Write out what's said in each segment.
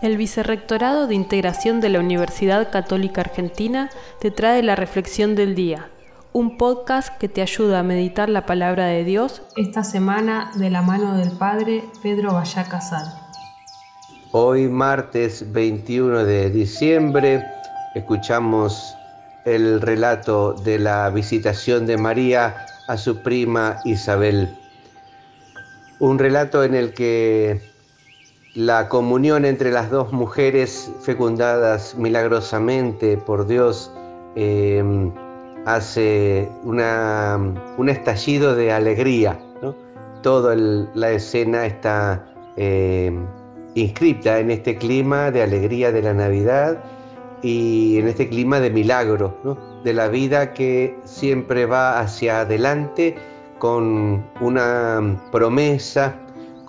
El Vicerrectorado de Integración de la Universidad Católica Argentina te trae la Reflexión del Día, un podcast que te ayuda a meditar la palabra de Dios esta semana de la mano del Padre Pedro Vallá Casal. Hoy martes 21 de diciembre escuchamos el relato de la visitación de María a su prima Isabel. Un relato en el que la comunión entre las dos mujeres fecundadas milagrosamente por Dios em, hace un estallido de alegría. Toda la escena está em, inscripta en este clima de alegría de la Navidad y en este clima de milagro, de la vida que siempre va hacia adelante con una promesa,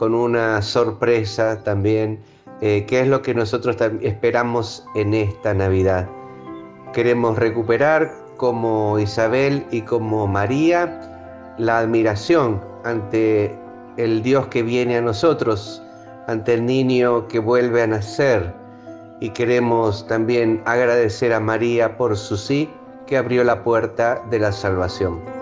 con una sorpresa también, eh, que es lo que nosotros esperamos en esta Navidad. Queremos recuperar como Isabel y como María la admiración ante el Dios que viene a nosotros, ante el niño que vuelve a nacer. Y queremos también agradecer a María por su sí que abrió la puerta de la salvación.